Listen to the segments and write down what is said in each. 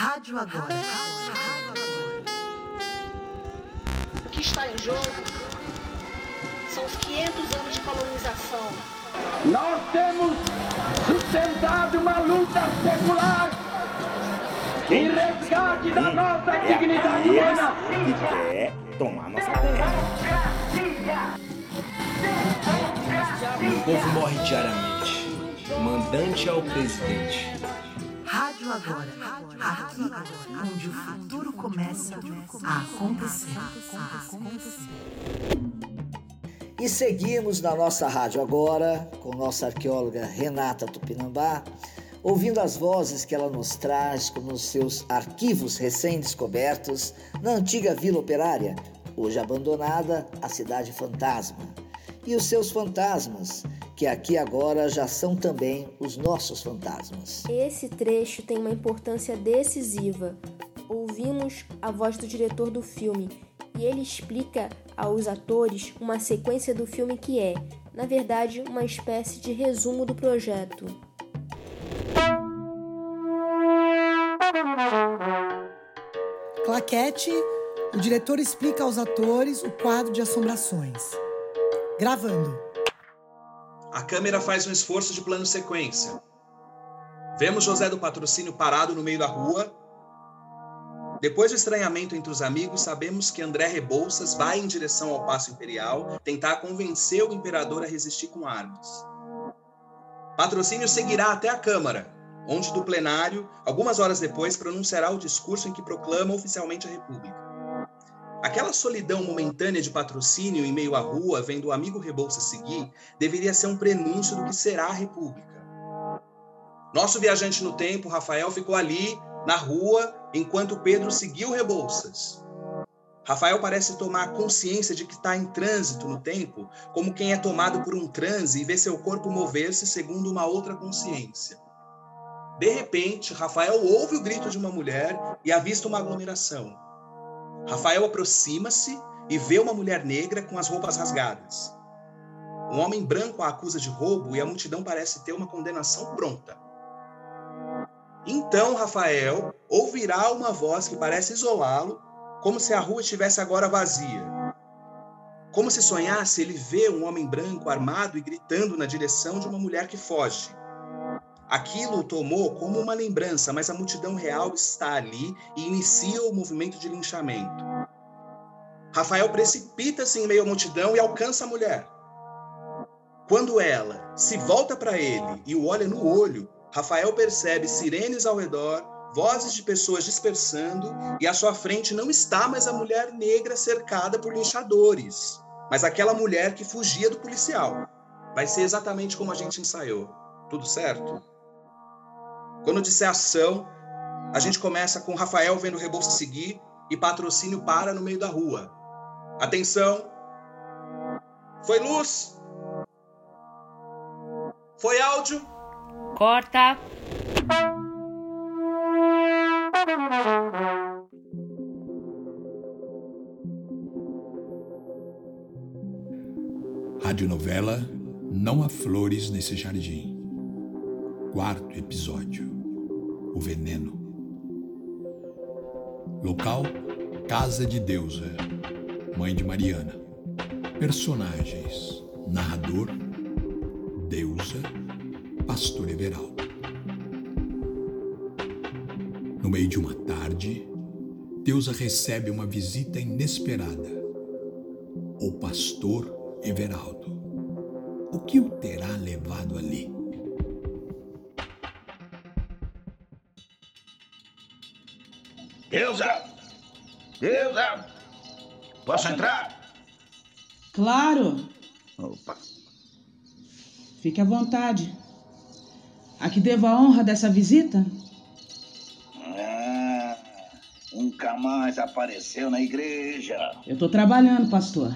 Rádio Agora. O que está em jogo são os 500 anos de colonização. Nós temos sustentado uma luta secular em resgate da nossa dignidade humana. que quer tomar nossa terra. O povo morre diariamente. Mandante ao presidente. Rádio Agora. Aqui, onde o futuro começa a acontecer. E seguimos na nossa rádio agora com nossa arqueóloga Renata Tupinambá, ouvindo as vozes que ela nos traz como os seus arquivos recém-descobertos na antiga Vila Operária, hoje abandonada, a cidade fantasma. E os seus fantasmas, que aqui agora já são também os nossos fantasmas. Esse trecho tem uma importância decisiva. Ouvimos a voz do diretor do filme e ele explica aos atores uma sequência do filme que é, na verdade, uma espécie de resumo do projeto. Claquete, o diretor explica aos atores o quadro de assombrações. Gravando. A câmera faz um esforço de plano sequência. Vemos José do Patrocínio parado no meio da rua. Depois do estranhamento entre os amigos, sabemos que André Rebouças vai em direção ao Paço Imperial tentar convencer o imperador a resistir com armas. Patrocínio seguirá até a Câmara, onde do plenário, algumas horas depois, pronunciará o discurso em que proclama oficialmente a República. Aquela solidão momentânea de patrocínio em meio à rua, vendo o amigo Rebouças seguir, deveria ser um prenúncio do que será a República. Nosso viajante no tempo, Rafael, ficou ali, na rua, enquanto Pedro seguiu Rebouças. Rafael parece tomar consciência de que está em trânsito no tempo, como quem é tomado por um transe e vê seu corpo mover-se segundo uma outra consciência. De repente, Rafael ouve o grito de uma mulher e avista uma aglomeração. Rafael aproxima-se e vê uma mulher negra com as roupas rasgadas. Um homem branco a acusa de roubo e a multidão parece ter uma condenação pronta. Então Rafael ouvirá uma voz que parece isolá-lo, como se a rua estivesse agora vazia. Como se sonhasse, ele vê um homem branco armado e gritando na direção de uma mulher que foge. Aquilo tomou como uma lembrança, mas a multidão real está ali e inicia o movimento de linchamento. Rafael precipita-se em meio à multidão e alcança a mulher. Quando ela se volta para ele e o olha no olho, Rafael percebe sirenes ao redor, vozes de pessoas dispersando, e à sua frente não está mais a mulher negra cercada por linchadores, mas aquela mulher que fugia do policial. Vai ser exatamente como a gente ensaiou. Tudo certo? Quando disser ação, a gente começa com Rafael vendo o Rebouça seguir e patrocínio para no meio da rua. Atenção! Foi luz! Foi áudio! Corta! Radionovela Não há flores nesse jardim. Quarto episódio. O veneno. Local: Casa de Deusa, mãe de Mariana. Personagens: narrador, Deusa, Pastor Everaldo. No meio de uma tarde, Deusa recebe uma visita inesperada. O pastor Everaldo. O que o terá levado ali? Deusa! Deusa! Posso entrar? Claro! Opa! Fique à vontade. A que devo a honra dessa visita? Ah, nunca mais apareceu na igreja. Eu estou trabalhando, pastor.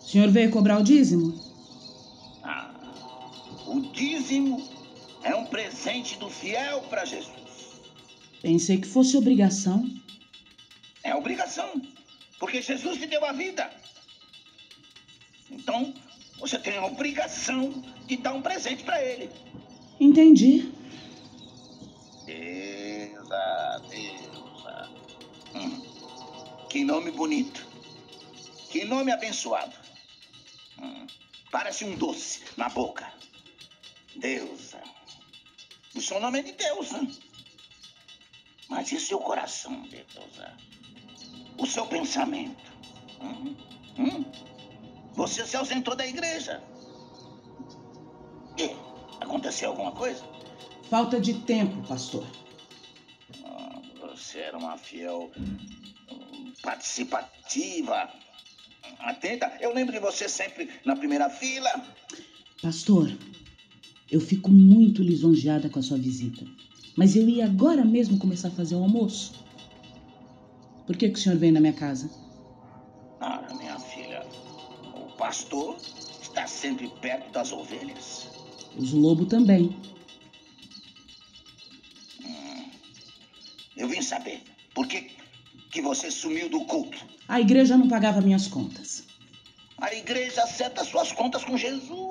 O senhor veio cobrar o dízimo? Ah, o dízimo é um presente do fiel para Jesus. Pensei que fosse obrigação. É obrigação, porque Jesus te deu a vida. Então, você tem a obrigação de dar um presente para ele. Entendi. Deusa, Que nome bonito. Que nome abençoado. Hum, parece um doce na boca. Deusa. O seu nome é de Deus, né? Mas e o seu coração, Deusa? O seu pensamento? Hum? Hum? Você se ausentou da igreja. E aconteceu alguma coisa? Falta de tempo, pastor. Ah, você era uma fiel hum, participativa, atenta. Eu lembro de você sempre na primeira fila. Pastor, eu fico muito lisonjeada com a sua visita. Mas eu ia agora mesmo começar a fazer o almoço. Por que, que o senhor vem na minha casa? Ah, minha filha, o pastor está sempre perto das ovelhas. Os lobos também. Hum, eu vim saber por que, que você sumiu do culto. A igreja não pagava minhas contas. A igreja acerta suas contas com Jesus.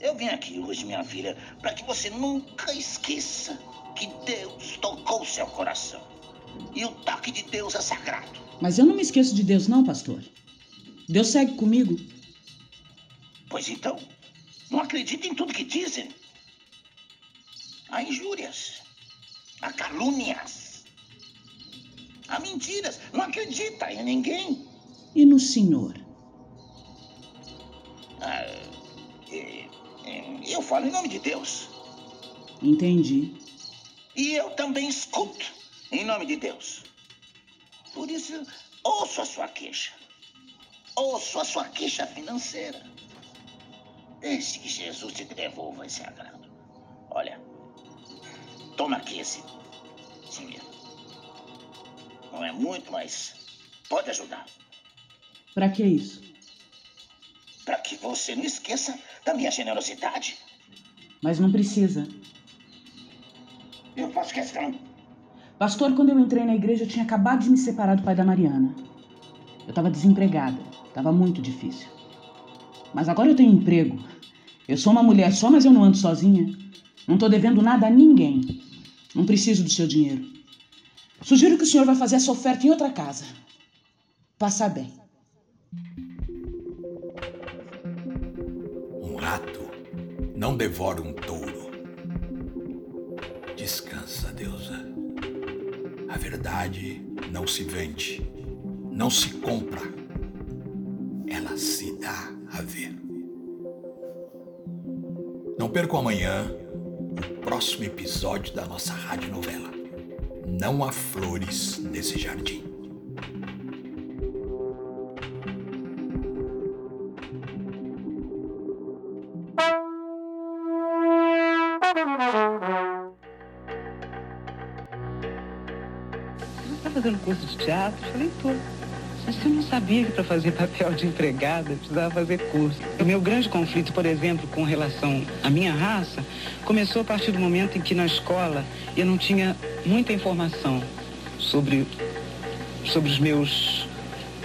Eu vim aqui hoje, minha filha, para que você nunca esqueça que Deus tocou seu coração. E o toque de Deus é sagrado. Mas eu não me esqueço de Deus, não, pastor. Deus segue comigo. Pois então, não acredita em tudo que dizem. Há injúrias, há calúnias, há mentiras. Não acredita em ninguém. E no Senhor? É, eu falo em nome de Deus. Entendi. E eu também escuto em nome de Deus. Por isso, ouço a sua queixa. Ouço a sua queixa financeira. Deixe que Jesus te devolva esse agrado. Olha, toma aqui esse dinheiro. Não é muito, mas pode ajudar. Para que isso? Para que você não esqueça da minha generosidade. Mas não precisa. Eu faço questão. Pastor, quando eu entrei na igreja, eu tinha acabado de me separar do pai da Mariana. Eu estava desempregada. Estava muito difícil. Mas agora eu tenho emprego. Eu sou uma mulher só, mas eu não ando sozinha. Não estou devendo nada a ninguém. Não preciso do seu dinheiro. Sugiro que o senhor vá fazer essa oferta em outra casa. Passa bem. Não devora um touro. Descansa, deusa. A verdade não se vende, não se compra. Ela se dá a ver. Não perca amanhã o próximo episódio da nossa radionovela. Não há flores nesse jardim. Está fazendo curso de teatro? Falei, tô. Você não sabia que para fazer papel de empregada precisava fazer curso. O meu grande conflito, por exemplo, com relação à minha raça, começou a partir do momento em que na escola eu não tinha muita informação sobre, sobre os meus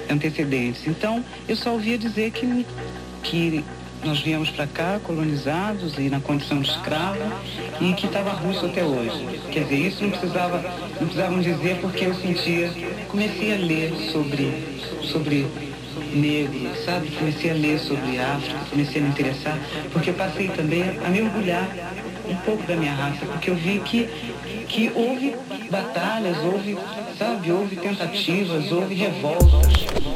antecedentes. Então, eu só ouvia dizer que, que nós viemos para cá colonizados e na condição de escravo e que estava russo até hoje. Quer dizer, isso não precisava, não precisavam dizer porque eu sentia, comecei a ler sobre, sobre negro, sabe? Comecei a ler sobre África, comecei a me interessar, porque eu passei também a mergulhar um pouco da minha raça, porque eu vi que, que houve batalhas, houve, sabe, houve tentativas, houve revoltas.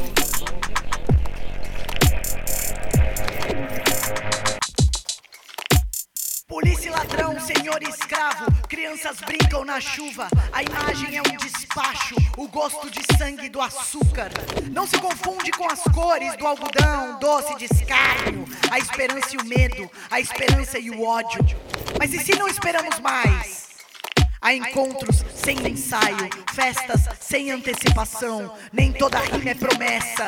Senhor escravo, crianças brincam na chuva. A imagem é um despacho, o gosto de sangue do açúcar. Não se confunde com as cores do algodão, doce de escárnio, a esperança e o medo, a esperança e o ódio. Mas e se não esperamos mais? Há encontros sem ensaio, festas sem antecipação, nem toda rima é promessa.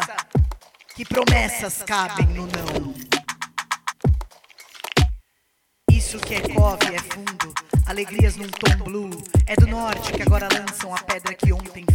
Que promessas cabem no não? Isso que é cove é fundo, alegrias num tom blue. É do norte que agora lançam a pedra que ontem